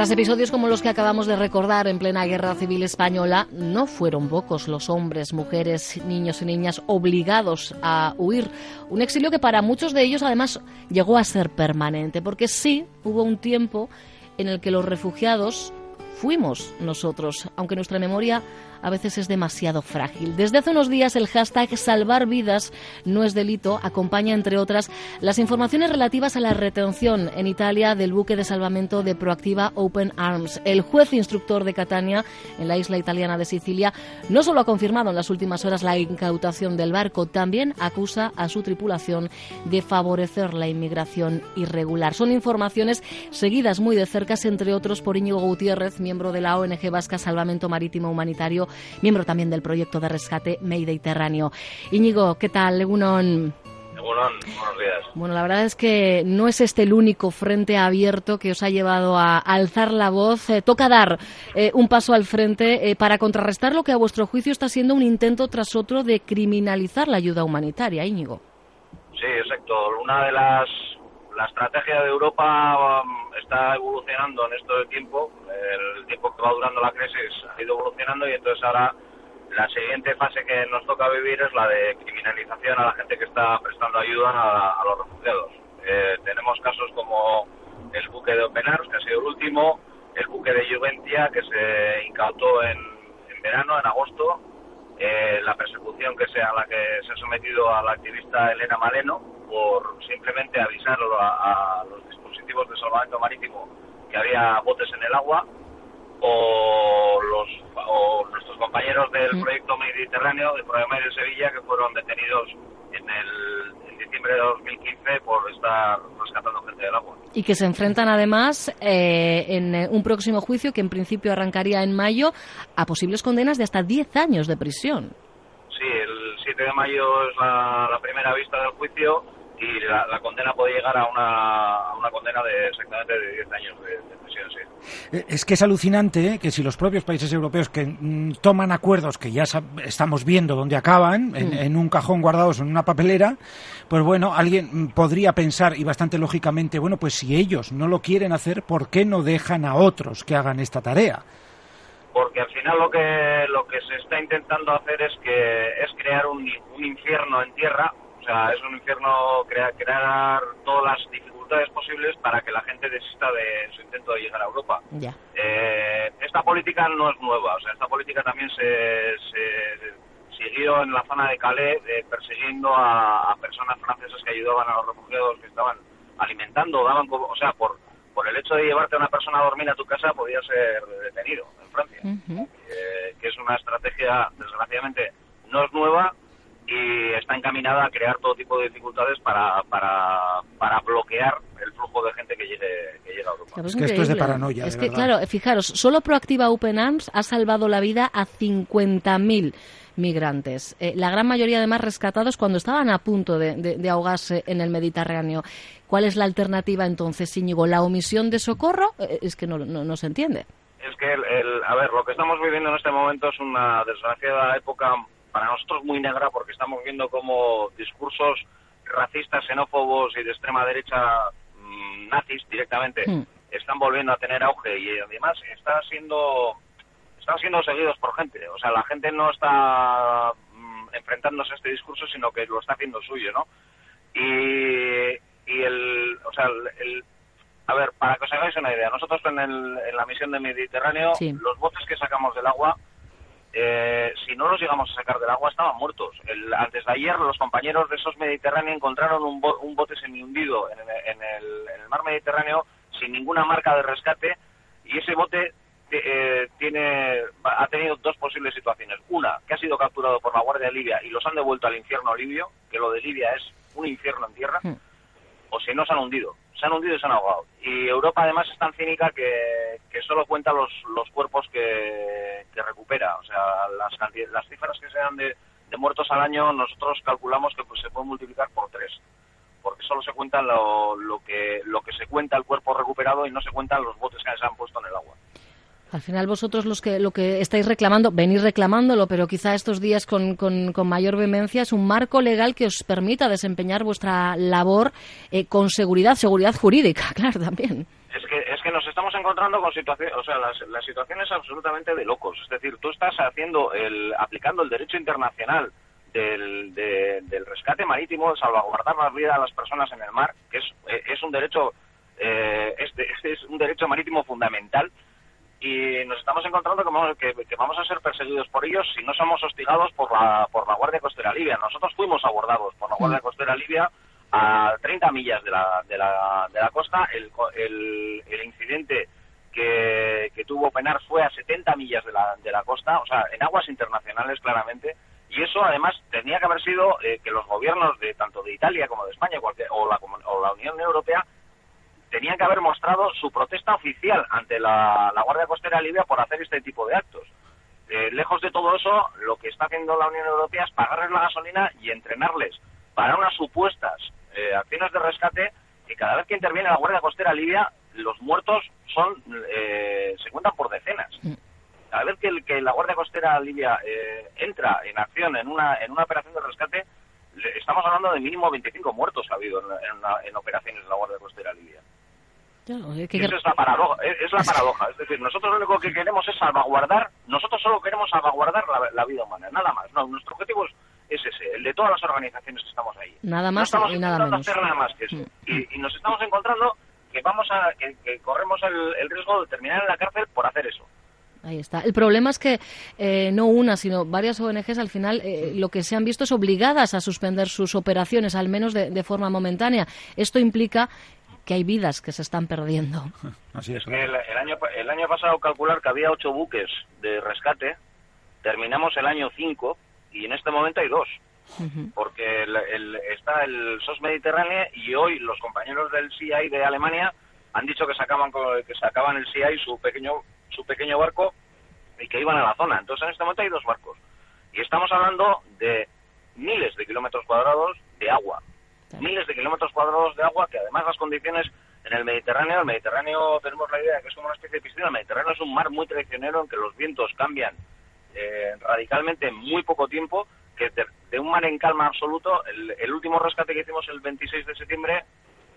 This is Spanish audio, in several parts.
Tras episodios como los que acabamos de recordar en plena guerra civil española, no fueron pocos los hombres, mujeres, niños y niñas obligados a huir. Un exilio que para muchos de ellos además llegó a ser permanente, porque sí hubo un tiempo en el que los refugiados fuimos nosotros, aunque nuestra memoria a veces es demasiado frágil. Desde hace unos días el hashtag Salvar vidas no es delito acompaña, entre otras, las informaciones relativas a la retención en Italia del buque de salvamento de Proactiva Open Arms. El juez instructor de Catania, en la isla italiana de Sicilia, no solo ha confirmado en las últimas horas la incautación del barco, también acusa a su tripulación de favorecer la inmigración irregular. Son informaciones seguidas muy de cerca, entre otros por Íñigo Gutiérrez, miembro de la ONG Vasca Salvamento Marítimo Humanitario, miembro también del proyecto de rescate Mediterráneo. Íñigo, ¿qué tal? Legunon. buenos días. Bueno, la verdad es que no es este el único frente abierto que os ha llevado a alzar la voz. Eh, toca dar eh, un paso al frente eh, para contrarrestar lo que a vuestro juicio está siendo un intento tras otro de criminalizar la ayuda humanitaria, Íñigo. Sí, exacto. Una de las la estrategia de Europa um, está evolucionando en esto de tiempo. El tiempo va durando la crisis ha ido evolucionando y entonces ahora la siguiente fase que nos toca vivir es la de criminalización a la gente que está prestando ayuda a, los refugiados. Eh, tenemos casos como el buque de Open Arms, que ha sido el último, el buque de Juventia, que se incautó en, en verano, en agosto, eh, la persecución que sea la que se ha sometido a la activista Elena Maleno, por simplemente avisar a, los dispositivos de salvamento marítimo que había botes en el agua o los o nuestros compañeros del mm. proyecto Mediterráneo, del programa de Sevilla, que fueron detenidos en el diciembre de 2015 por estar rescatando gente del agua. Y que se enfrentan además eh, en eh, un próximo juicio que en principio arrancaría en mayo a posibles condenas de hasta 10 años de prisión. Sí, el 7 de mayo es la, la primera vista del juicio y la, condena puede llegar a una, una condena de exactamente de 10 años de, prisión, sí. Eh, es que es alucinante ¿eh? que si los propios países europeos que mm, toman acuerdos que ya estamos viendo dónde acaban, en, mm. en, un cajón guardados en una papelera, pues bueno, alguien mm, podría pensar, y bastante lógicamente, bueno, pues si ellos no lo quieren hacer, ¿por qué no dejan a otros que hagan esta tarea? porque al final lo que lo que se está intentando hacer es que es crear un, un infierno en tierra o sea, es un infierno crear, crear todas las dificultades posibles para que la gente desista de su intento de llegar a Europa. Eh, esta política no es nueva, o sea, esta política también se, siguió en la zona de Calais eh, persiguiendo a, personas francesas que ayudaban a los refugiados que estaban alimentando, daban, o sea, por, por el hecho de llevarte a una persona a dormir a tu casa podía ser detenido en Francia, eh, que es una estrategia, desgraciadamente, no es nueva, y está encaminada a crear todo tipo de dificultades para, para, para bloquear el flujo de gente que llegue, que a Europa. Es que esto es de paranoia. Es que, claro, fijaros, solo Proactiva Open Arms ha salvado la vida a 50.000 migrantes. Eh, la gran mayoría, además, rescatados cuando estaban a punto de, ahogarse en el Mediterráneo. ¿Cuál es la alternativa entonces, Íñigo? ¿La omisión de socorro? Eh, es que no, no, se entiende. Es que, el, a ver, lo que estamos viviendo en este momento es una desgraciada época para nosotros muy negra porque estamos viendo como discursos racistas, xenófobos y de extrema derecha mm, nazis directamente hmm. están volviendo a tener auge y además está siendo están siendo seguidos por gente. O sea, la gente no está mm, enfrentándose a este discurso, sino que lo está haciendo suyo, ¿no? Y, y el, o sea, el, a ver, para que os hagáis una idea, nosotros en, el, en la misión de Mediterráneo, los botes que sacamos del agua, eh, si no los llegamos a sacar del agua, estaban muertos. El, antes de ayer, los compañeros de esos Mediterráneo encontraron un, un bote semi-hundido en, en, el, en el mar Mediterráneo sin ninguna marca de rescate y ese bote eh, tiene ha tenido dos posibles situaciones. Una, que ha sido capturado por la Guardia Libia y los han devuelto al infierno libio, que lo de Libia es un infierno en tierra, hmm. o si no se han hundido. Se han hundido y se han ahogado. Y Europa además es tan cínica que, solo cuenta los, cuerpos que, que recupera. O sea, las, las cifras que se dan de, muertos al año nosotros calculamos que pues, se pueden multiplicar por tres porque solo se cuenta lo, lo, que, lo que se cuenta el cuerpo recuperado y no se cuentan los botes que se han puesto en el agua. Al final vosotros los que, lo que estáis reclamando, venís reclamándolo, pero quizá estos días con, con, mayor vehemencia, es un marco legal que os permita desempeñar vuestra labor eh, con seguridad, seguridad jurídica, claro, también. Es que, es que nos estamos encontrando con situaciones, o sea, la, situación es absolutamente de locos. Es decir, tú estás haciendo el, aplicando el derecho internacional del, del rescate marítimo, salvaguardar la vida de las personas en el mar, que es, es un derecho eh, es un derecho marítimo fundamental y nos estamos encontrando que, que, vamos a ser perseguidos por ellos si no somos hostigados por la, por la Guardia Costera Libia. Nosotros fuimos abordados por la Guardia mm. Costera Libia a 30 millas de la, de la, de la costa. El, el, el incidente que, que, tuvo Penar fue a 70 millas de la, de la costa, o sea, en aguas internacionales claramente. Y eso además tenía que haber sido eh, que los gobiernos de tanto de Italia como de España cualquier, o, la, o la Unión Europea tenían que haber mostrado su protesta oficial ante la, Guardia Costera Libia por hacer este tipo de actos. Eh, lejos de todo eso, lo que está haciendo la Unión Europea es pagarles la gasolina y entrenarles para unas supuestas eh, acciones de rescate que cada vez que interviene la Guardia Costera Libia, los muertos son eh, se cuentan por decenas. Mm. Cada vez que, que la Guardia Costera Libia entra en acción en una, en una operación de rescate, estamos hablando de mínimo 25 muertos ha habido en, en operaciones de la Guardia Costera Libia es la paradoja, es, la paradoja. Es decir, nosotros lo único que queremos es salvaguardar, nosotros solo queremos salvaguardar la, vida humana, nada más. No, nuestro objetivo es, ese, el de todas las organizaciones que estamos ahí. Nada más no estamos y nada menos. hacer nada más que eso. Mm. Y, nos estamos encontrando que vamos a que, corremos el, riesgo de terminar en la cárcel por hacer eso. Ahí está. El problema es que eh, no una, sino varias ONGs al final eh, lo que se han visto es obligadas a suspender sus operaciones, al menos de, de forma momentánea. Esto implica que hay vidas que se están perdiendo. Así es. El, año, el año pasado calcular que había ocho buques de rescate, terminamos el año cinco y en este momento hay dos. Porque está el SOS Mediterráneo y hoy los compañeros del CI de Alemania han dicho que sacaban que sacaban el CI su pequeño su pequeño barco y que iban a la zona. Entonces en este momento hay dos barcos y estamos hablando de miles de kilómetros cuadrados de agua miles de kilómetros cuadrados de agua que además las condiciones en el Mediterráneo, el Mediterráneo tenemos la idea de que es como una especie de piscina, el Mediterráneo es un mar muy traicionero en que los vientos cambian eh, radicalmente en muy poco tiempo, que de, un mar en calma absoluto, el, último rescate que hicimos el 26 de septiembre,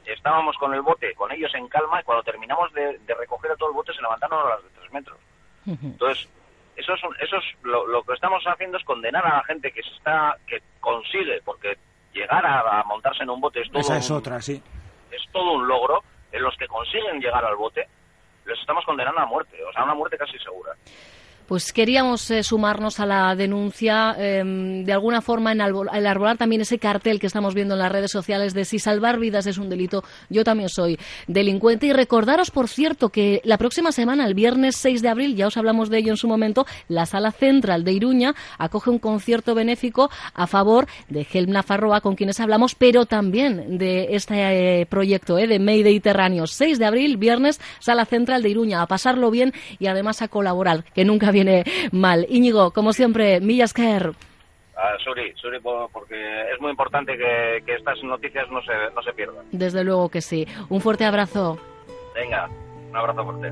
estábamos con el bote, con ellos en calma, y cuando terminamos de, recoger a todo el bote se levantaron a las de tres metros. Entonces, eso es, eso es lo, lo, que estamos haciendo es condenar a la gente que se está, que consigue, porque llegar a, montarse en un bote es todo Esa es un, otra, sí. Es todo un logro. En los que consiguen llegar al bote, les estamos condenando a muerte, o sea, a una muerte casi segura. Pues queríamos eh, sumarnos a la denuncia, em, de alguna forma en arbolar también ese cartel que estamos viendo en las redes sociales de si salvar vidas es un delito, yo también soy delincuente. Y recordaros, por cierto, que la próxima semana, el viernes 6 de abril, ya os hablamos de ello en su momento, la Sala Central de Iruña acoge un concierto benéfico a favor de Helmna Farroa, con quienes hablamos, pero también de este eh, proyecto eh, de Mediterráneo. 6 de abril, viernes, Sala Central de Iruña, a pasarlo bien y además a colaborar, que nunca viene mal. Íñigo, como siempre, millas caer. Ah, Suri, Suri, porque es muy importante que, que, estas noticias no se, no se pierdan. Desde luego que sí. Un fuerte abrazo. Venga, un abrazo fuerte.